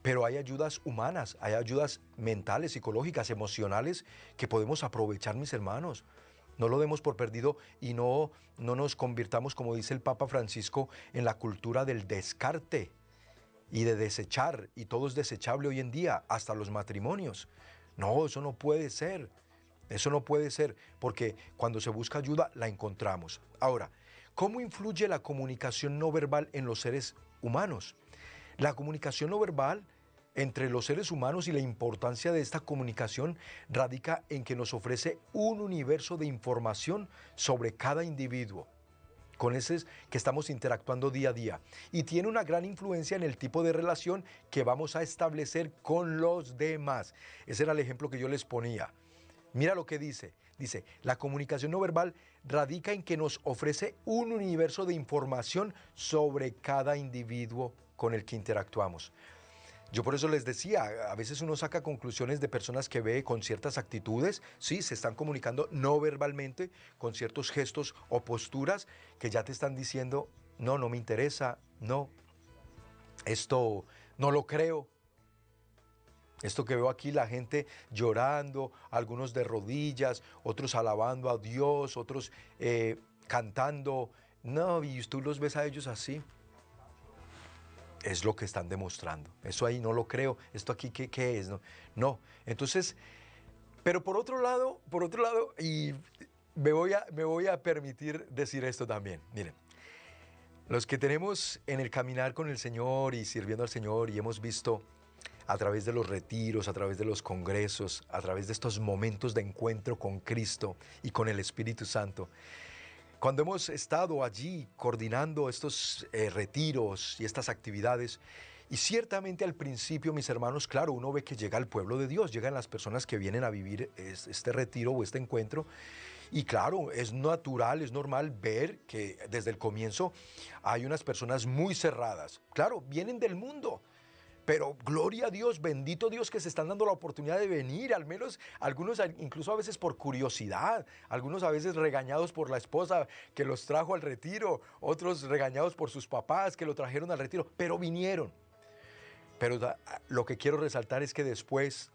Pero hay ayudas humanas, hay ayudas mentales, psicológicas, emocionales que podemos aprovechar, mis hermanos. No lo demos por perdido y no, no nos convirtamos, como dice el Papa Francisco, en la cultura del descarte y de desechar. Y todo es desechable hoy en día, hasta los matrimonios. No, eso no puede ser. Eso no puede ser, porque cuando se busca ayuda la encontramos. Ahora, ¿cómo influye la comunicación no verbal en los seres humanos? La comunicación no verbal entre los seres humanos y la importancia de esta comunicación radica en que nos ofrece un universo de información sobre cada individuo con ese que estamos interactuando día a día y tiene una gran influencia en el tipo de relación que vamos a establecer con los demás. Ese era el ejemplo que yo les ponía. Mira lo que dice. Dice, la comunicación no verbal radica en que nos ofrece un universo de información sobre cada individuo con el que interactuamos. Yo por eso les decía, a veces uno saca conclusiones de personas que ve con ciertas actitudes, sí, se están comunicando no verbalmente, con ciertos gestos o posturas que ya te están diciendo, no, no me interesa, no, esto no lo creo. Esto que veo aquí, la gente llorando, algunos de rodillas, otros alabando a Dios, otros eh, cantando. No, y tú los ves a ellos así es lo que están demostrando. Eso ahí no lo creo. ¿Esto aquí qué, qué es? No, no. Entonces, pero por otro lado, por otro lado, y me voy, a, me voy a permitir decir esto también. Miren, los que tenemos en el caminar con el Señor y sirviendo al Señor y hemos visto a través de los retiros, a través de los congresos, a través de estos momentos de encuentro con Cristo y con el Espíritu Santo, cuando hemos estado allí coordinando estos eh, retiros y estas actividades, y ciertamente al principio, mis hermanos, claro, uno ve que llega el pueblo de Dios, llegan las personas que vienen a vivir este retiro o este encuentro. Y claro, es natural, es normal ver que desde el comienzo hay unas personas muy cerradas. Claro, vienen del mundo, pero gloria a Dios, bendito Dios que se están dando la oportunidad de venir, al menos algunos incluso a veces por curiosidad, algunos a veces regañados por la esposa que los trajo al retiro, otros regañados por sus papás que lo trajeron al retiro, pero vinieron. Pero lo que quiero resaltar es que después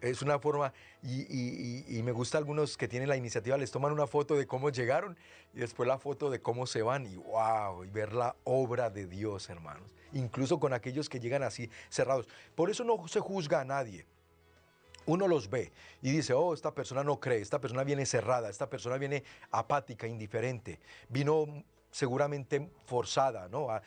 es una forma, y, me gusta algunos que tienen la iniciativa, les toman una foto de cómo llegaron y después la foto de cómo se van, y wow, y ver la obra de Dios, hermanos. Incluso con aquellos que llegan así cerrados. Por eso no se juzga a nadie. Uno los ve y dice, oh, esta persona no cree, esta persona viene cerrada, esta persona viene apática, indiferente, vino seguramente forzada, ¿no? A,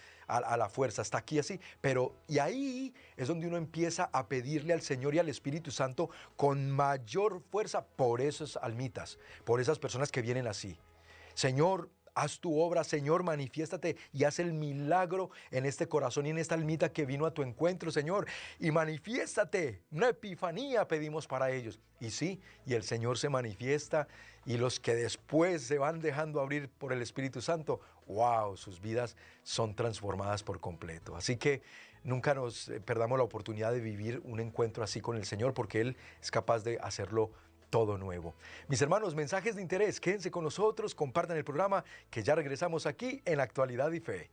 la fuerza, está aquí así. Pero, y ahí es donde uno empieza a pedirle al Señor y al Espíritu Santo con mayor fuerza por esas almitas, por esas personas que vienen así. Señor, haz tu obra, Señor, manifiéstate y haz el milagro en este corazón y en esta almita que vino a tu encuentro, Señor. Y manifiéstate, una epifanía pedimos para ellos. Y sí, y el Señor se manifiesta y los que después se van dejando abrir por el Espíritu Santo, wow, sus vidas son transformadas por completo. Así que nunca nos eh, perdamos la oportunidad de vivir un encuentro así con el Señor porque Él es capaz de hacerlo todo nuevo. Mis hermanos, mensajes de interés, quédense con nosotros, compartan el programa, que ya regresamos aquí en Actualidad y Fe.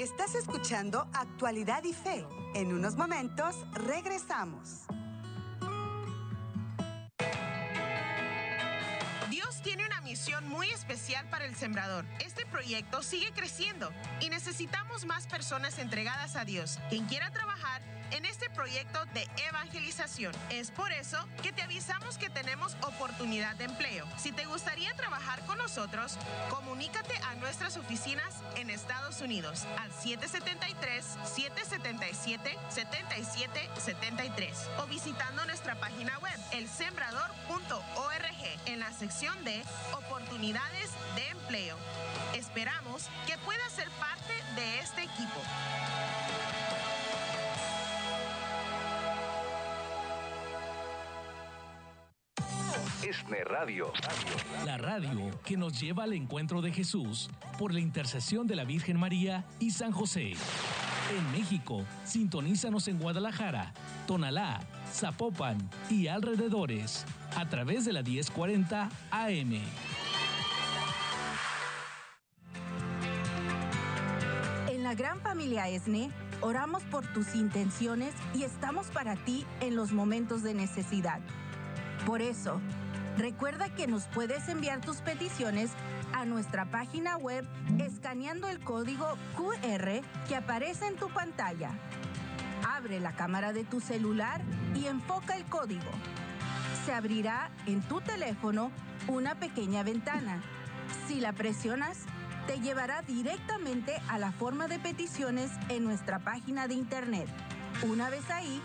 Estás escuchando Actualidad y Fe. En unos momentos regresamos. Dios tiene una misión muy especial para el sembrador. Este proyecto sigue creciendo y necesitamos más personas entregadas a Dios. Quien quiera trabajar en este proyecto de evangelización. Es por eso que te avisamos que tenemos oportunidad de empleo. Si te gustaría trabajar con nosotros, comunícate a nuestras oficinas en Estados Unidos al 773-777-7773 o visitando nuestra página web elsembrador.org en la sección de oportunidades de empleo. Esperamos que puedas ser parte de este equipo. ESNE Radio. La radio que nos lleva al encuentro de Jesús por la intercesión de la Virgen María y San José. En México, sintonízanos en Guadalajara, Tonalá, Zapopan y alrededores a través de la 1040 AM. En la gran familia ESNE, oramos por tus intenciones y estamos para ti en los momentos de necesidad. Por eso, Recuerda que nos puedes enviar tus peticiones a nuestra página web escaneando el código QR que aparece en tu pantalla. Abre la cámara de tu celular y enfoca el código. Se abrirá en tu teléfono una pequeña ventana. Si la presionas, te llevará directamente a la forma de peticiones en nuestra página de internet Una vez ahí,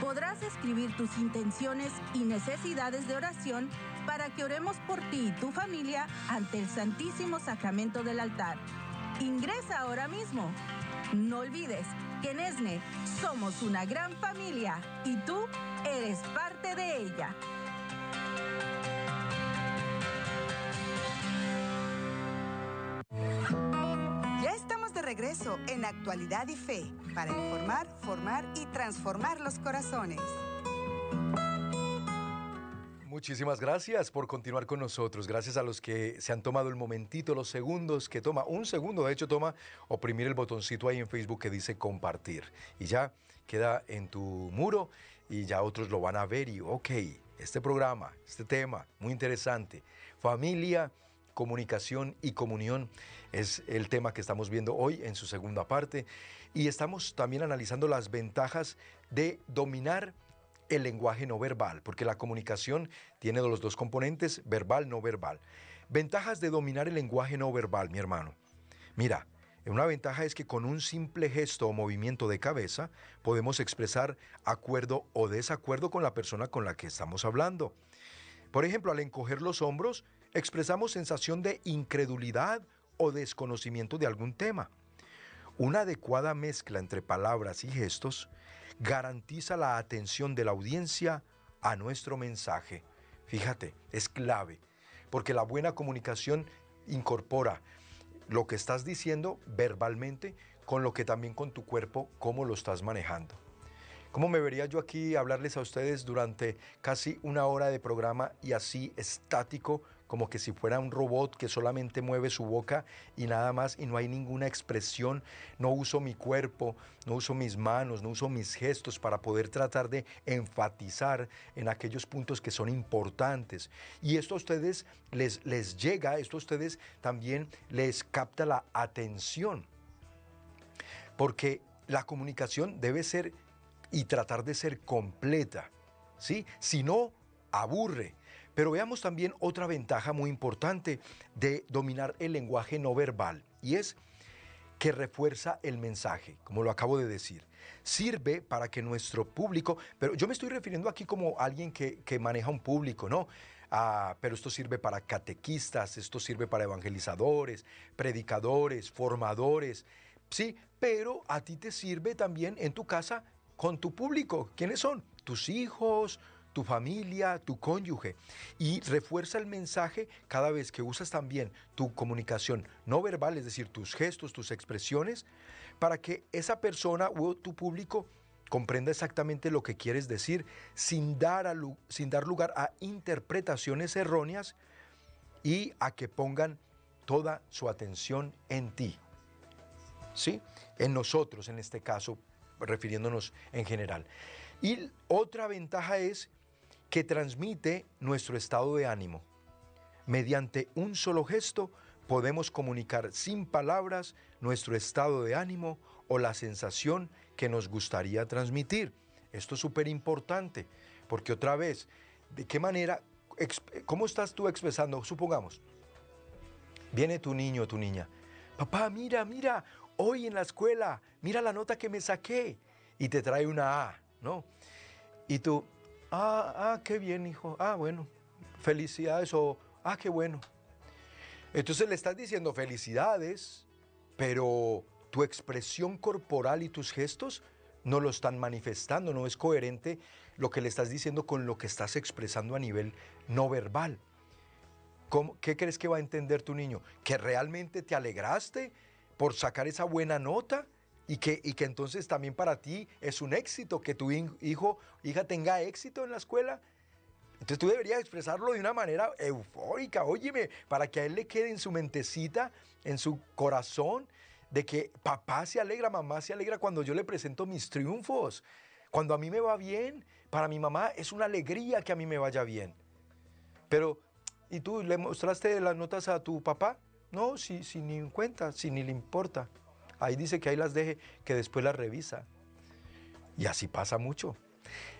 podrás escribir tus intenciones y necesidades de oración para que oremos por ti y tu familia ante el Santísimo Sacramento del altar. Ingresa ahora mismo. No olvides que en ESNE somos una gran familia y tú eres parte de ella. Regreso en Actualidad y Fe para informar, formar y transformar los corazones. Muchísimas gracias por continuar con nosotros. Gracias a los que se han tomado el momentito, los segundos que toma, un segundo de hecho toma oprimir el botoncito ahí en Facebook que dice compartir. Y ya queda en tu muro y ya otros lo van a ver y ok, este programa, este tema, muy interesante. Familia, comunicación y comunión es el tema que estamos viendo hoy en su segunda parte. Y estamos también analizando las ventajas de dominar el lenguaje no verbal, porque la comunicación tiene los dos componentes, verbal, no verbal. Ventajas de dominar el lenguaje no verbal, mi hermano. Mira, una ventaja es que con un simple gesto o movimiento de cabeza podemos expresar acuerdo o desacuerdo con la persona con la que estamos hablando. Por ejemplo, al encoger los hombros, expresamos sensación de incredulidad o desconocimiento de algún tema. Una adecuada mezcla entre palabras y gestos garantiza la atención de la audiencia a nuestro mensaje. Fíjate, es clave, porque la buena comunicación incorpora lo que estás diciendo verbalmente con lo que también con tu cuerpo, cómo lo estás manejando. ¿Cómo me vería yo aquí hablarles a ustedes durante casi una hora de programa y así estático como que si fuera un robot que solamente mueve su boca y nada más y no hay ninguna expresión, no uso mi cuerpo, no uso mis manos, no uso mis gestos para poder tratar de enfatizar en aquellos puntos que son importantes. Y esto a ustedes les, les llega, esto a ustedes también les capta la atención, porque la comunicación debe ser y tratar de ser completa, ¿sí? Si no, aburre pero veamos también otra ventaja muy importante de dominar el lenguaje no verbal y es que refuerza el mensaje, como lo acabo de decir. Sirve para que nuestro público, pero yo me estoy refiriendo aquí como alguien que, maneja un público, ¿no? Ah, pero esto sirve para catequistas, esto sirve para evangelizadores, predicadores, formadores, sí, pero a ti te sirve también en tu casa con tu público. ¿Quiénes son? Tus hijos, tu familia, tu cónyuge. Y refuerza el mensaje cada vez que usas también tu comunicación no verbal, es decir, tus gestos, tus expresiones, para que esa persona o tu público comprenda exactamente lo que quieres decir sin dar, sin dar lugar a interpretaciones erróneas y a que pongan toda su atención en ti. ¿Sí? En nosotros, en este caso, refiriéndonos en general. Y otra ventaja es que transmite nuestro estado de ánimo. Mediante un solo gesto podemos comunicar sin palabras nuestro estado de ánimo o la sensación que nos gustaría transmitir. Esto es súper importante, porque otra vez, ¿de qué manera, cómo estás tú expresando? Supongamos, viene tu niño o tu niña, papá, mira, mira, hoy en la escuela, mira la nota que me saqué, y te trae una A, ¿no? Y tú, Ah, ah, qué bien, hijo. Ah, bueno. Felicidades o, ah, qué bueno. Entonces le estás diciendo felicidades, pero tu expresión corporal y tus gestos no lo están manifestando, no es coherente lo que le estás diciendo con lo que estás expresando a nivel no verbal. ¿Qué crees que va a entender tu niño? ¿Que realmente te alegraste por sacar esa buena nota? Y que, y que entonces también para ti es un éxito que tu hijo hija tenga éxito en la escuela. Entonces tú deberías expresarlo de una manera eufórica, óyeme, para que a él le quede en su mentecita, en su corazón, de que papá se alegra, mamá se alegra cuando yo le presento mis triunfos. Cuando a mí me va bien, para mi mamá es una alegría que a mí me vaya bien. Pero, ¿y tú le mostraste las notas a tu papá? No, si, si ni en cuenta, si ni le importa. Ahí dice que ahí las deje, que después las revisa. Y así pasa mucho.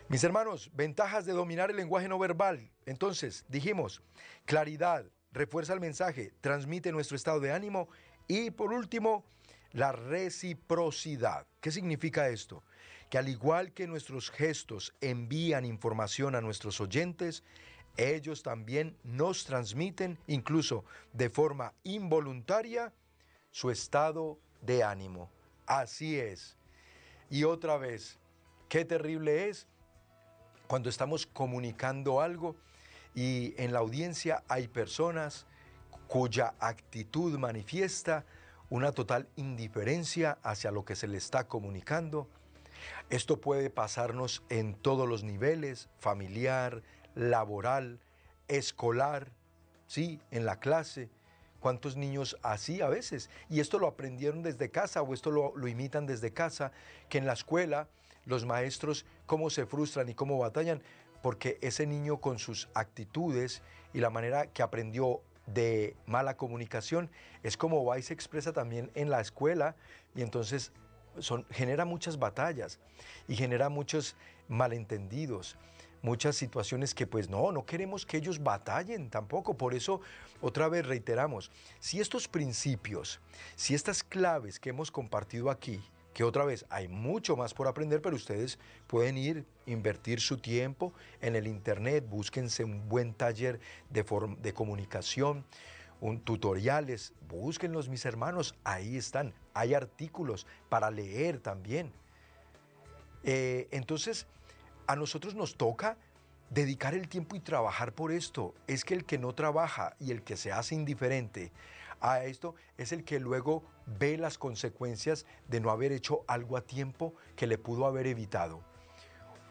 Mis hermanos, ventajas de dominar el lenguaje no verbal. Entonces, dijimos, claridad, refuerza el mensaje, transmite nuestro estado de ánimo y por último, la reciprocidad. ¿Qué significa esto? que al igual que nuestros gestos envían información a nuestros oyentes, ellos también nos transmiten, incluso de forma involuntaria, su estado de ánimo. Así es. Y otra vez, qué terrible es cuando estamos comunicando algo y en la audiencia hay personas cuya actitud manifiesta una total indiferencia hacia lo que se le está comunicando. Esto puede pasarnos en todos los niveles, familiar, laboral, escolar, sí, en la clase. ¿Cuántos niños así a veces? Y esto lo aprendieron desde casa o esto lo, imitan desde casa, que en la escuela los maestros cómo se frustran y cómo batallan, porque ese niño con sus actitudes y la manera que aprendió de mala comunicación es como va y se expresa también en la escuela y entonces genera muchas batallas y genera muchos malentendidos muchas situaciones que pues no, no queremos que ellos batallen tampoco. Por eso, otra vez reiteramos, si estos principios, si estas claves que hemos compartido aquí, que otra vez hay mucho más por aprender, pero ustedes pueden ir, invertir su tiempo en el Internet, búsquense un buen taller de, de comunicación, un, tutoriales, búsquenlos mis hermanos, ahí están, hay artículos para leer también. Eh, entonces, a nosotros nos toca dedicar el tiempo y trabajar por esto. Es que el que no trabaja y el que se hace indiferente a esto es el que luego ve las consecuencias de no haber hecho algo a tiempo que le pudo haber evitado.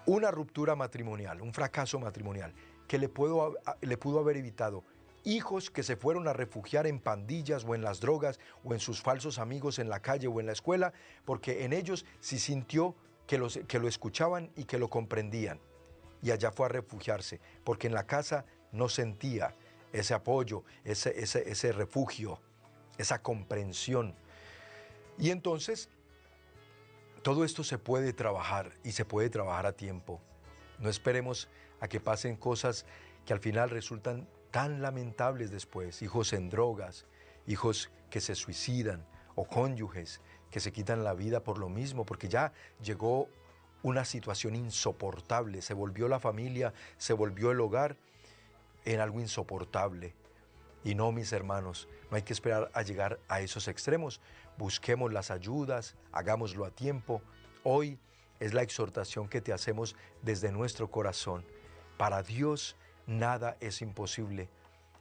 Una ruptura matrimonial, un fracaso matrimonial, que le, pudo, le pudo haber evitado hijos que se fueron a refugiar en pandillas o en las drogas o en sus falsos amigos en la calle o en la escuela, porque en ellos sí sintió que, que lo escuchaban y que lo comprendían. Y allá fue a refugiarse, porque en la casa no sentía ese apoyo, ese, ese, ese refugio, esa comprensión. Y entonces, todo esto se puede trabajar y se puede trabajar a tiempo. No esperemos a que pasen cosas que al final resultan tan lamentables después, hijos en drogas, hijos que se suicidan o cónyuges que se quitan la vida por lo mismo, porque ya llegó una situación insoportable, se volvió la familia, se volvió el hogar en algo insoportable. Y no, mis hermanos, no hay que esperar a llegar a esos extremos. Busquemos las ayudas, hagámoslo a tiempo. Hoy es la exhortación que te hacemos desde nuestro corazón. Para Dios nada es imposible.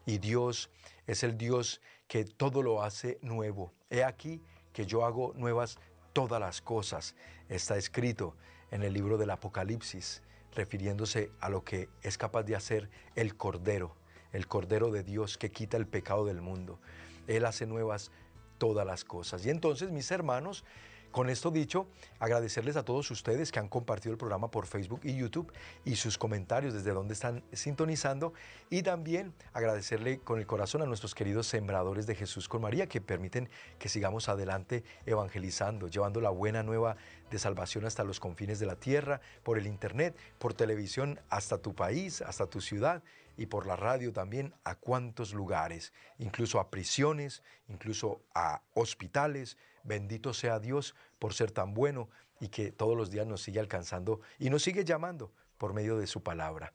Y Dios es el Dios que todo lo hace nuevo. He aquí que yo hago nuevas todas las cosas. Está escrito en el libro del Apocalipsis, refiriéndose a lo que es capaz de hacer el Cordero, el Cordero de Dios que quita el pecado del mundo. Él hace nuevas todas las cosas. Y entonces, mis hermanos, con esto dicho, agradecerles a todos ustedes que han compartido el programa por Facebook y YouTube y sus comentarios desde donde están sintonizando. Y también agradecerle con el corazón a nuestros queridos sembradores de Jesús con María que permiten que sigamos adelante evangelizando, llevando la buena nueva de salvación hasta los confines de la tierra, por el Internet, por televisión hasta tu país, hasta tu ciudad y por la radio también a cuantos lugares, incluso a prisiones, incluso a hospitales, Bendito sea Dios por ser tan bueno y que todos los días nos sigue alcanzando y nos sigue llamando por medio de su palabra.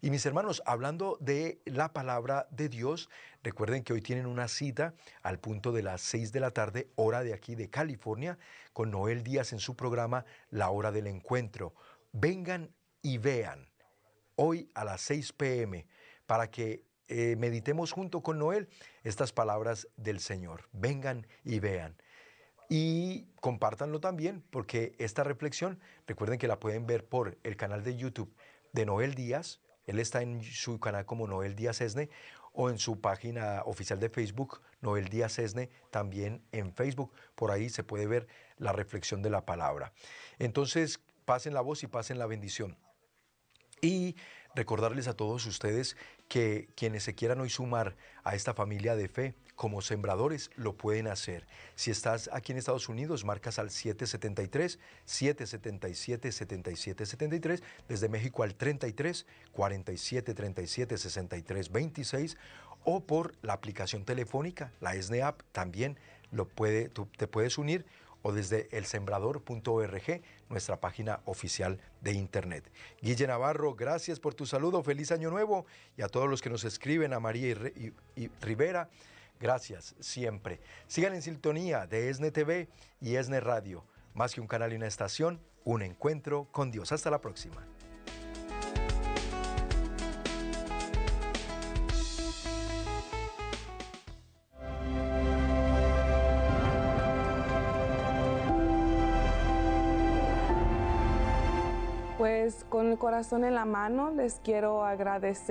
Y mis hermanos, hablando de la palabra de Dios, recuerden que hoy tienen una cita al punto de las 6 de la tarde, hora de aquí de California, con Noel Díaz en su programa La Hora del Encuentro. Vengan y vean hoy a las 6 pm para que eh, meditemos junto con Noel estas palabras del Señor. Vengan y vean y compártanlo también porque esta reflexión, recuerden que la pueden ver por el canal de YouTube de Noel Díaz, él está en su canal como Noel Díaz Esne o en su página oficial de Facebook, Noel Díaz Esne, también en Facebook, por ahí se puede ver la reflexión de la palabra. Entonces, pasen la voz y pasen la bendición. Y recordarles a todos ustedes que quienes se quieran hoy sumar a esta familia de fe, como sembradores lo pueden hacer. Si estás aquí en Estados Unidos, marcas al 773 777 7773, desde México al 33 47 37 63 26 o por la aplicación telefónica, la SNEAP también lo puede, te puedes unir o desde elsembrador.org, nuestra página oficial de internet. Guille Navarro, gracias por tu saludo, feliz año nuevo y a todos los que nos escriben, a María y Rivera, gracias siempre. Sigan en sintonía de ESNE TV y ESNE Radio, más que un canal y una estación, un encuentro con Dios. Hasta la próxima. Pues con el corazón en la mano les quiero agradecer